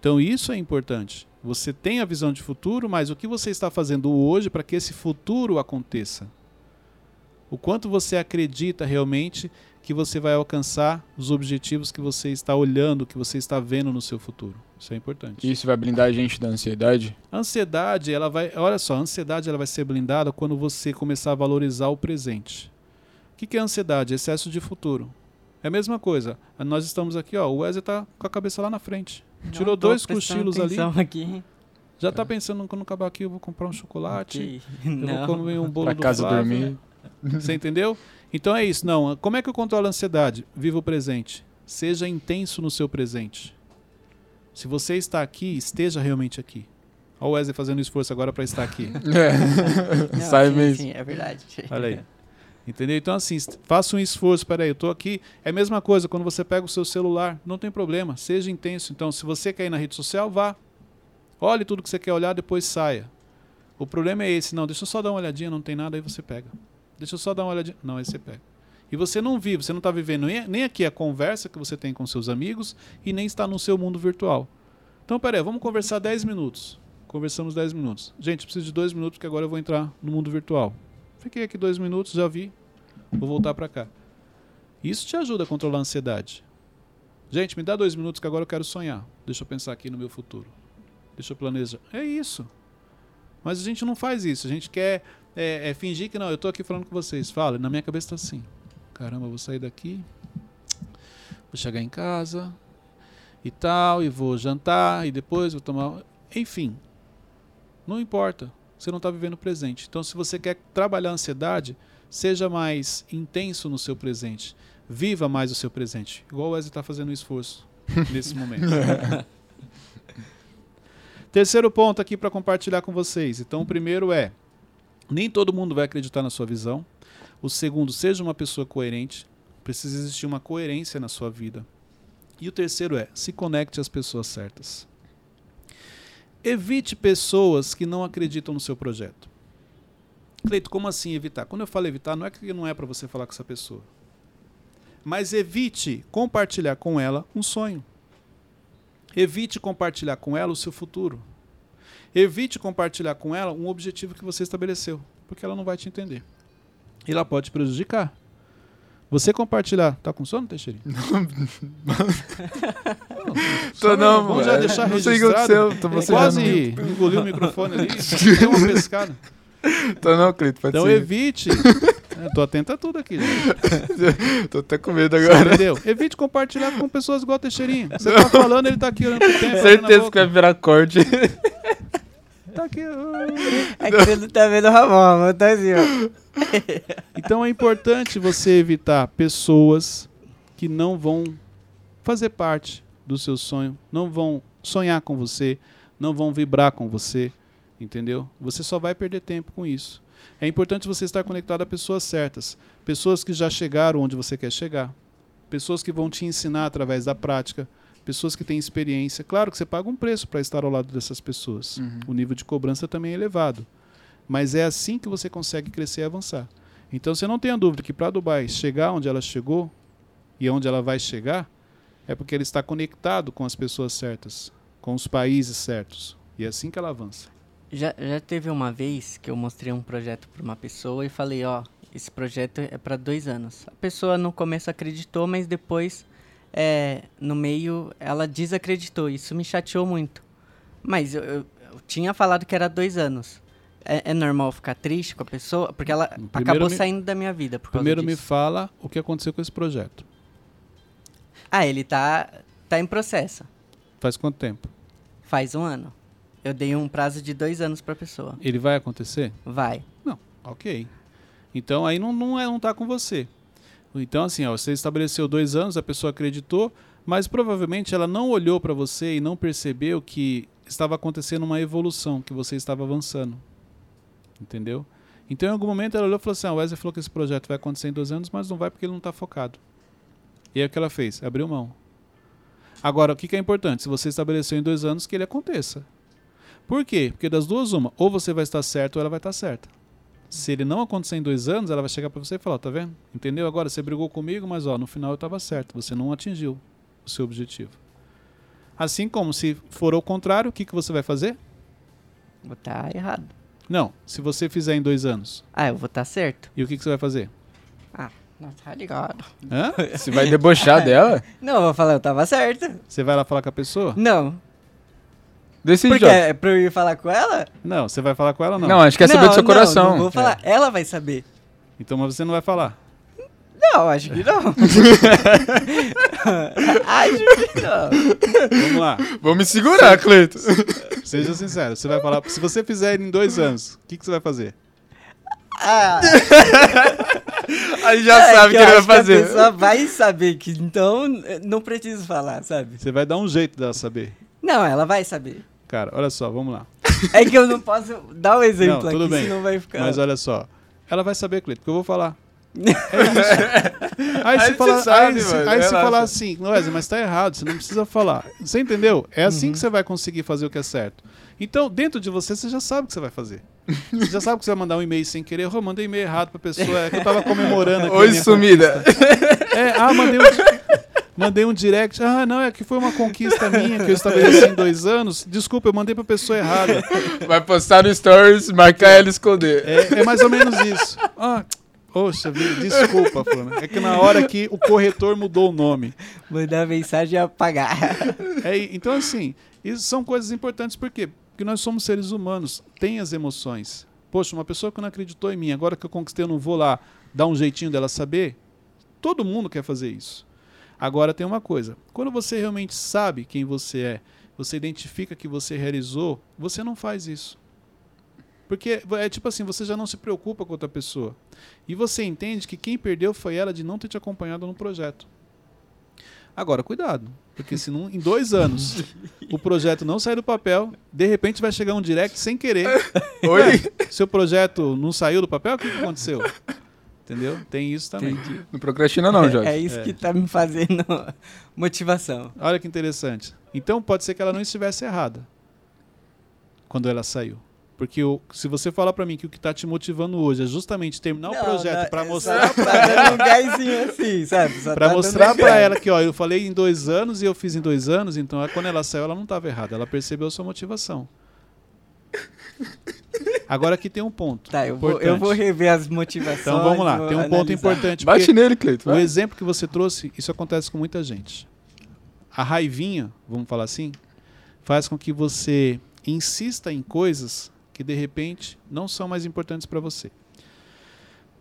Então isso é importante. Você tem a visão de futuro, mas o que você está fazendo hoje para que esse futuro aconteça? O quanto você acredita realmente que você vai alcançar os objetivos que você está olhando, que você está vendo no seu futuro? Isso é importante. Isso vai blindar a gente da ansiedade? A ansiedade, ela vai, olha só, a ansiedade ela vai ser blindada quando você começar a valorizar o presente. O que, que é ansiedade? Excesso de futuro. É a mesma coisa. Nós estamos aqui, ó, o Wesley está com a cabeça lá na frente. Tirou Não, tô dois cochilos ali. Aqui. Já está pensando quando acabar aqui eu vou comprar um chocolate, eu Não. vou comer um bolo Pra do casa Flávio. dormir? Você entendeu? Então é isso. Não, como é que eu controlo a ansiedade? Viva o presente. Seja intenso no seu presente. Se você está aqui, esteja realmente aqui. Olha o Wesley fazendo esforço agora para estar aqui. É. Não, Sai sim, mesmo. Sim, é verdade. Olha aí. Entendeu? Então, assim, faça um esforço. Peraí, eu tô aqui. É a mesma coisa quando você pega o seu celular. Não tem problema. Seja intenso. Então, se você quer ir na rede social, vá. Olhe tudo que você quer olhar, depois saia. O problema é esse. Não, deixa eu só dar uma olhadinha, não tem nada, aí você pega. Deixa eu só dar uma olhadinha. Não, aí você pega. E você não vive, você não está vivendo nem- aqui a conversa que você tem com seus amigos e nem está no seu mundo virtual. Então, peraí, vamos conversar 10 minutos. Conversamos 10 minutos. Gente, preciso de dois minutos porque agora eu vou entrar no mundo virtual. Fiquei aqui dois minutos, já vi. Vou voltar para cá. Isso te ajuda a controlar a ansiedade. Gente, me dá dois minutos que agora eu quero sonhar. Deixa eu pensar aqui no meu futuro. Deixa eu planejar. É isso. Mas a gente não faz isso. A gente quer é, é, fingir que não. Eu tô aqui falando com vocês. Fala, na minha cabeça tá assim. Caramba, vou sair daqui. Vou chegar em casa e tal, e vou jantar, e depois vou tomar. Enfim. Não importa. Você não está vivendo o presente. Então, se você quer trabalhar a ansiedade, seja mais intenso no seu presente. Viva mais o seu presente. Igual o Wesley está fazendo um esforço nesse momento. Terceiro ponto aqui para compartilhar com vocês. Então, o primeiro é: nem todo mundo vai acreditar na sua visão. O segundo, seja uma pessoa coerente. Precisa existir uma coerência na sua vida. E o terceiro é: se conecte às pessoas certas. Evite pessoas que não acreditam no seu projeto. Cleito, como assim evitar? Quando eu falo evitar, não é que não é para você falar com essa pessoa. Mas evite compartilhar com ela um sonho. Evite compartilhar com ela o seu futuro. Evite compartilhar com ela um objetivo que você estabeleceu, porque ela não vai te entender. E ela pode te prejudicar. Você compartilhar. Tá com sono, Teixeira? Tô não, Vamos já mano. deixar Não sei o que registrado. aconteceu, bocejando. Quase engoliu o microfone ali. Deu uma pescada. Tô não, Cleito, pode Então ser. evite. Eu tô atento a tudo aqui. gente. Tô até com medo Você agora. entendeu? Evite compartilhar com pessoas igual a Teixeirinha. Você tá falando, ele tá aqui olhando pro tempo. Certeza que vai virar corte. Tá aqui. ó. É que você não tá vendo o Ramon tá assim, ó. Então é importante você evitar pessoas que não vão fazer parte do seu sonho, não vão sonhar com você, não vão vibrar com você, entendeu? Você só vai perder tempo com isso. É importante você estar conectado a pessoas certas, pessoas que já chegaram onde você quer chegar, pessoas que vão te ensinar através da prática, pessoas que têm experiência. Claro que você paga um preço para estar ao lado dessas pessoas. Uhum. O nível de cobrança também é elevado. Mas é assim que você consegue crescer e avançar. Então você não tenha dúvida que para Dubai chegar onde ela chegou e onde ela vai chegar, é porque ele está conectado com as pessoas certas, com os países certos. E é assim que ela avança. Já, já teve uma vez que eu mostrei um projeto para uma pessoa e falei, ó, esse projeto é para dois anos. A pessoa no começo acreditou, mas depois, é, no meio, ela desacreditou. Isso me chateou muito. Mas eu, eu- eu tinha falado que era dois anos. É, é normal ficar triste com a pessoa? Porque ela Primeiro acabou me- saindo da minha vida Primeiro me fala o que aconteceu com esse projeto. Ah, ele tá, tá em processo. Faz quanto tempo? Faz um ano. Eu dei um prazo de dois anos pra pessoa. Ele vai acontecer? Vai. Não, ok. Então aí não, não, é, não tá com você. Então, assim, ó, você estabeleceu dois anos, a pessoa acreditou, mas provavelmente ela não olhou para você e não percebeu que estava acontecendo uma evolução, que você estava avançando. Entendeu? Então, em algum momento, ela olhou e falou assim: ah, o Wesley falou que esse projeto vai acontecer em dois anos, mas não vai porque ele não está focado. E aí o que ela fez? Abriu mão. Agora, o que, que é importante? Se você estabeleceu em dois anos, que ele aconteça. Por quê? Porque das duas, uma, ou você vai estar certo ou ela vai estar certa. Se ele não acontecer em dois anos, ela vai chegar para você e falar: tá vendo? Entendeu? Agora você brigou comigo, mas ó, no final eu estava certo. Você não atingiu o seu objetivo. Assim como se for ao contrário, o que, que você vai fazer? Vou tá errado. Não, se você fizer em dois anos. Ah, eu vou tá certo. E o que, que você vai fazer? Ah, não tá ligado. Hã? Você vai debochar dela? Não, eu vou falar, eu tava certo. Você vai lá falar com a pessoa? Não. Decide, Porque é pra eu ir falar com ela? Não, você vai falar com ela ou não? Não, acho que quer saber do seu não, coração. Não, vou falar. Ela vai saber. Então mas você não vai falar. Não, acho que não. acho que não. Vamos lá. Vou me segurar, Cleito. Seja sincero. Você vai falar. Se você fizer em dois anos, o que, que você vai fazer? Ah, Aí já é sabe o que, eu ele vai acho A fazer. pessoa vai saber que então não preciso falar, sabe? Você vai dar um jeito dela saber. Não, ela vai saber. Cara, olha só, vamos lá. É que eu não posso dar um exemplo Não, tudo aqui, bem. senão vai ficar. Mas olha só. Ela vai saber, Cleito, porque eu vou falar. É. Aí, se Aí falar, você sabe, aí, se, mano, aí se falar assim, Wesley, mas tá errado, você não precisa falar. Você entendeu? É assim Uhum. que você vai conseguir fazer o que é certo. Então, dentro de você, você já sabe o que você vai fazer. Você já sabe que você vai mandar um e-mail sem querer. Eu mandei e-mail errado pra pessoa. É que eu tava comemorando aqui. Oi, sumida. É, ah, mandei um, mandei um direct. Ah, não, é que foi uma conquista minha que eu estabeleci em dois anos. Desculpa, eu mandei pra pessoa errada. Vai postar no Stories, marcar ela e esconder. É, é mais ou menos isso. Ah, poxa vida, desculpa, Flávio. É que na hora que o corretor mudou o nome. Mandar mensagem e apagar. É, então, assim, isso são coisas importantes, por quê? Porque nós somos seres humanos, tem as emoções. Poxa, uma pessoa que não acreditou em mim, agora que eu conquistei, eu não vou lá dar um jeitinho dela saber. Todo mundo quer fazer isso. Agora tem uma coisa: quando você realmente sabe quem você é, você identifica que você realizou, você não faz isso. Porque é tipo assim, você já não se preocupa com outra pessoa. E você entende que quem perdeu foi ela de não ter te acompanhado no projeto. Agora, cuidado, porque se não, em dois anos o projeto não sair do papel, de repente vai chegar um direct sem querer. Oi? Seu projeto não saiu do papel, o que, que aconteceu? Entendeu? Tem isso também. Não procrastina não, Jorge. É isso É. que tá me fazendo motivação. Olha que interessante. Então pode ser que ela não estivesse errada. quando ela saiu. Porque o- se você falar pra mim que o que tá te motivando hoje é justamente terminar o projeto pra mostrar Só tá dando um gásinho assim, sabe? Tá mostrar gás. ela que, ó, eu falei em dois anos e eu fiz em dois anos, então é quando ela saiu, ela não estava errada. Ela percebeu a sua motivação. Agora aqui tem um ponto. Tá, eu vou, eu vou rever as motivações. Então vamos lá, tem um ponto analisar. importante. Bate nele, Cleiton. o exemplo que você trouxe, isso acontece com muita gente. A raivinha, vamos falar assim, faz com que você insista em coisas que de repente não são mais importantes para você.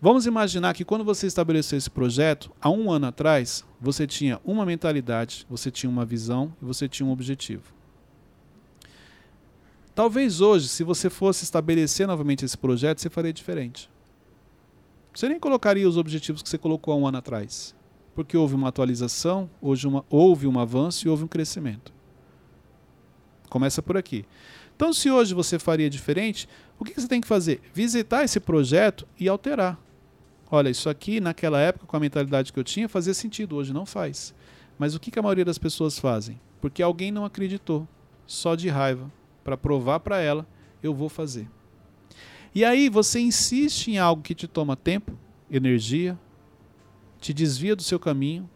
Vamos imaginar que quando você estabeleceu esse projeto, há um ano atrás, você tinha uma mentalidade, você tinha uma visão e você tinha um objetivo. Talvez hoje, se você fosse estabelecer novamente esse projeto, você faria diferente. Você nem colocaria os objetivos que você colocou há um ano atrás. Porque houve uma atualização, hoje uma, houve um avanço e houve um crescimento. Começa por aqui. Então, se hoje você faria diferente, o que você tem que fazer? Visitar esse projeto e alterar. Olha, isso aqui naquela época, com a mentalidade que eu tinha, fazia sentido, hoje não faz. Mas o que a maioria das pessoas fazem? Porque alguém não acreditou, só de raiva, para provar para ela, eu vou fazer. E aí você insiste em algo que te toma tempo, energia, te desvia do seu caminho,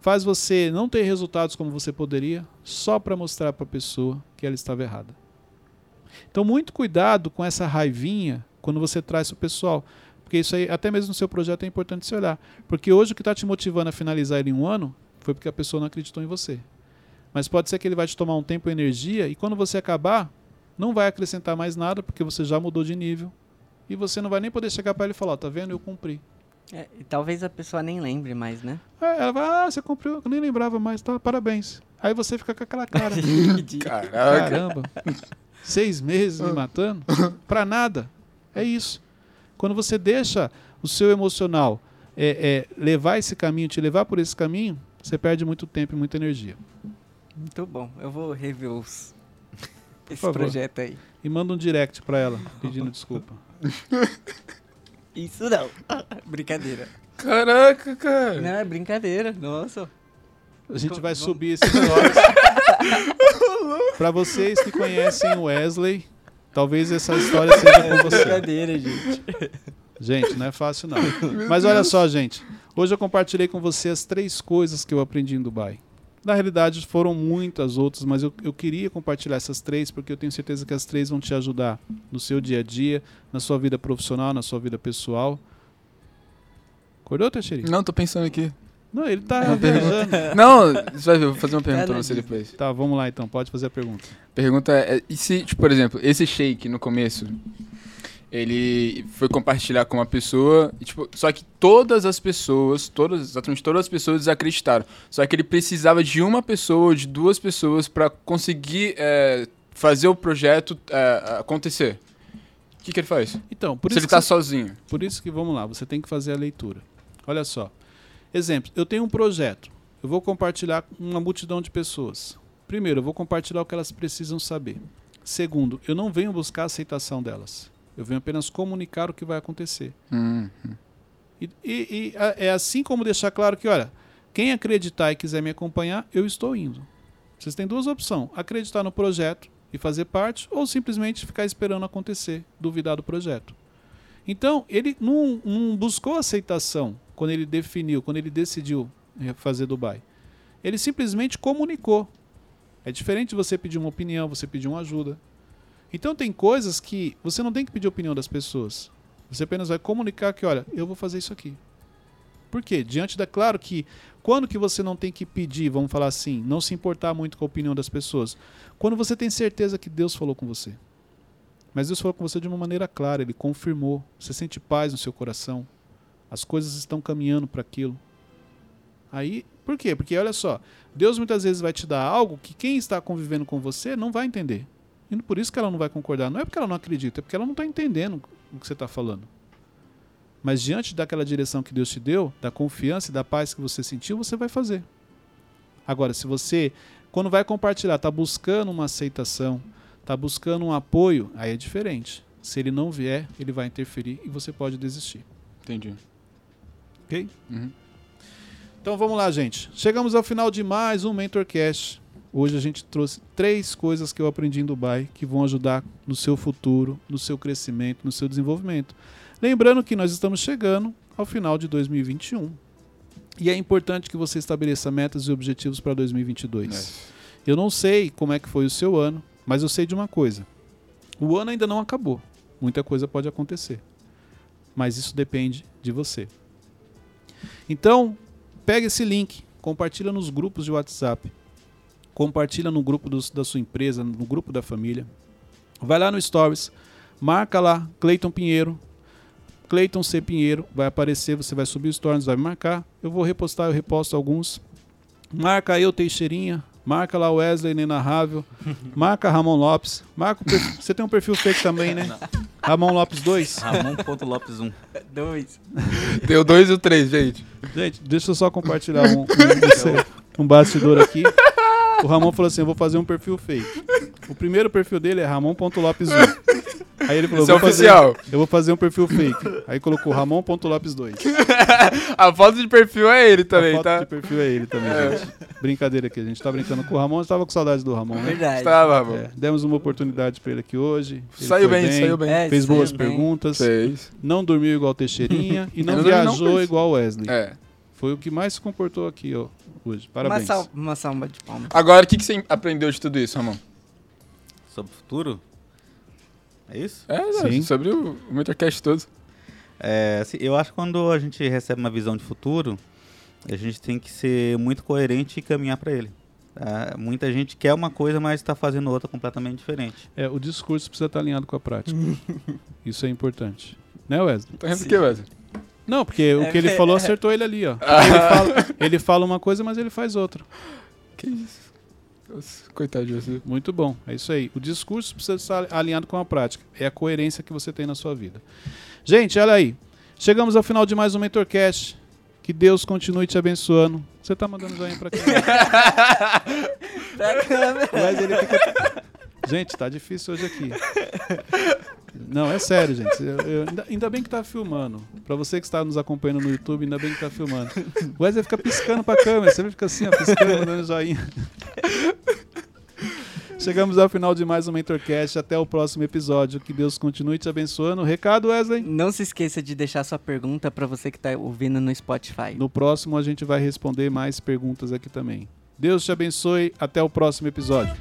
faz você não ter resultados como você poderia, só para mostrar para a pessoa que ela estava errada. Então, muito cuidado com essa raivinha quando você traz para o pessoal. Porque isso aí, até mesmo no seu projeto, é importante você olhar. Porque hoje o que está te motivando a finalizar ele em um ano foi porque a pessoa não acreditou em você. Mas pode ser que ele vai te tomar um tempo e energia, e quando você acabar, não vai acrescentar mais nada, porque você já mudou de nível. E você não vai nem poder chegar para ele e falar: ó, tá vendo? Eu cumpri. É, e talvez a pessoa nem lembre mais, né? É, ela vai, ah, você cumpriu, eu nem lembrava mais, tá? Parabéns. Aí você fica com aquela cara. Caraca. Caramba. Seis meses me matando? Pra nada. É isso. Quando você deixa o seu emocional é, é, levar esse caminho, te levar por esse caminho, você perde muito tempo e muita energia. Muito bom. Eu vou rever os... esse favor. projeto aí. E manda um direct pra ela, pedindo desculpa. Isso não. brincadeira. Caraca, cara. Não, é brincadeira. Nossa. A gente vai Vamos- subir esses stories. pra vocês que conhecem o Wesley, talvez essa história seja com você. brincadeira, gente. Gente, não é fácil não. Mas olha só, gente. Hoje eu compartilhei com você as três coisas que eu aprendi em Dubai. Na realidade, foram muitas outras, mas eu, eu queria compartilhar essas três porque eu tenho certeza que as três vão te ajudar no seu dia a dia, na sua vida profissional, na sua vida pessoal. Acordou, Teixeira? Não, tô pensando aqui. Não, ele tá pergunta. viajando. Não, você vai ver, eu vou fazer uma pergunta É, pra você depois. Tá, vamos lá então, pode fazer a pergunta. Pergunta é, e se, tipo, por exemplo, esse shake no começo, ele foi compartilhar com uma pessoa, e, tipo, só que todas as pessoas, todas, exatamente todas as pessoas desacreditaram. Só que ele precisava de uma pessoa ou de duas pessoas pra conseguir é, fazer o projeto é, acontecer. O que, que ele faz? Então, por se isso ele que tá você- sozinho. Por isso que vamos lá, você tem que fazer a leitura. Olha só. Exemplo, eu tenho um projeto. Eu vou compartilhar com uma multidão de pessoas. Primeiro, eu vou compartilhar o que elas precisam saber. Segundo, eu não venho buscar a aceitação delas. Eu venho apenas comunicar o que vai acontecer. Hum, E, e- e a- é assim como deixar claro que, olha, quem acreditar e quiser me acompanhar, eu estou indo. Vocês têm duas opções: acreditar no projeto e fazer parte, ou simplesmente ficar esperando acontecer, duvidar do projeto. Então, ele não, não buscou aceitação quando ele definiu, quando ele decidiu eh, fazer Dubai. Ele simplesmente comunicou. É diferente de você pedir uma opinião, você pedir uma ajuda. Então, tem coisas que você não tem que pedir opinião das pessoas. Você apenas vai comunicar que, olha, eu vou fazer isso aqui. Por quê? Diante da. Claro que quando que você não tem que pedir, vamos falar assim, não se importar muito com a opinião das pessoas? Quando você tem certeza que Deus falou com você. Mas Deus falou com você de uma maneira clara, ele confirmou. Você sente paz no seu coração. As coisas estão caminhando para aquilo. Aí, por quê? Porque olha só, Deus muitas vezes vai te dar algo que quem está convivendo com você não vai entender. E por isso que ela não vai concordar. Não é porque ela não acredita, é porque ela não está entendendo o que você está falando. Mas diante daquela direção que Deus te deu, da confiança e da paz que você sentiu, você vai fazer. Agora, se você, quando vai compartilhar, está buscando uma aceitação, está buscando um apoio, aí é diferente. Se ele não vier, ele vai interferir e você pode desistir. entendi. Ok? Uhum. Então vamos lá, gente. Chegamos ao final de mais um MentorCast. Hoje a gente trouxe três coisas que eu aprendi em Dubai que vão ajudar no seu futuro, no seu crescimento, no seu desenvolvimento. Lembrando que nós estamos chegando ao final de 2021. E é importante que você estabeleça metas e objetivos para 2022. É. Eu não sei como é que foi o seu ano, mas eu sei de uma coisa. O ano ainda não acabou. Muita coisa pode acontecer. Mas isso depende de você. Então, pega esse link, compartilha nos grupos de WhatsApp, compartilha no grupo da sua empresa, no grupo da família. Vai lá no Stories, marca lá Cleiton Pinheiro, Cleiton C. Pinheiro, vai aparecer, você vai subir o Stories, vai marcar. Eu vou repostar, eu reposto alguns. Marca eu, Teixeirinha, marca lá Wesley Inenarrável, marca Ramon Lopes, marca o perfil- você tem um perfil fake também, né? Ramon Lopes 2. Ramon.lopes 1. Dois. Deu dois e o três, gente. Gente, deixa eu só compartilhar um, um, um bastidor aqui. O Ramon falou assim: eu vou fazer um perfil fake. O primeiro perfil dele é Ramon.lopes1. Aí ele falou: Esse é vou fazer, oficial. eu vou fazer um perfil fake. Aí colocou Ramon.lopes2. A foto de perfil é ele A também, foto tá? de perfil é ele também, gente. Brincadeira aqui, a gente tá brincando com o Ramon, eu tava com saudade do Ramon, né? Verdade. Tava. É, demos uma oportunidade pra ele aqui hoje. Ele Saiu foi bem, saiu bem. É, Fez saiu boas bem. perguntas, Fez. não dormiu igual Teixeirinha e não Não não, viajou mas- igual Wesley. É. Foi o que mais se comportou aqui, ó, hoje. Uma, Parabéns. sal uma salva de palmas. Agora, o que, que você aprendeu de tudo isso, Ramon? Sobre o futuro? É isso? É, Sim. sobre o, o Metacast todo. É, assim, eu acho que quando a gente recebe uma visão de futuro, a gente tem que ser muito coerente e caminhar para ele. tá? Muita gente quer uma coisa, mas está fazendo outra completamente diferente. É, o discurso precisa estar alinhado com a prática. Isso é importante. Né, Wesley? Tá rindo do Sim. que, Wesley? Não, porque o É, que ele é, falou é. acertou ele ali, ó. Ele fala, ele fala uma coisa, mas ele faz outra. Que isso? Coitado de você. Muito bom, é isso aí. O discurso precisa estar alinhado com a prática. É a coerência que você tem na sua vida. Gente, olha aí. Chegamos ao final de mais um Mentorcast. Que Deus continue te abençoando. Você tá mandando joinha pra quem? Pra câmera. Wesley, ele fica... Gente, tá difícil hoje aqui. Não, é sério, gente. Eu- eu- ainda, ainda bem que tá filmando. Pra você que está nos acompanhando no YouTube, ainda bem que tá filmando. O Wesley fica piscando pra câmera. Você fica assim, ó, piscando, dando joinha. Chegamos ao final de mais um Mentorcast. Até o próximo episódio. Que Deus continue te abençoando. Recado, Wesley? Não se esqueça de deixar sua pergunta pra você que tá ouvindo no Spotify. No próximo a gente vai responder mais perguntas aqui também. Deus te abençoe. Até o próximo episódio.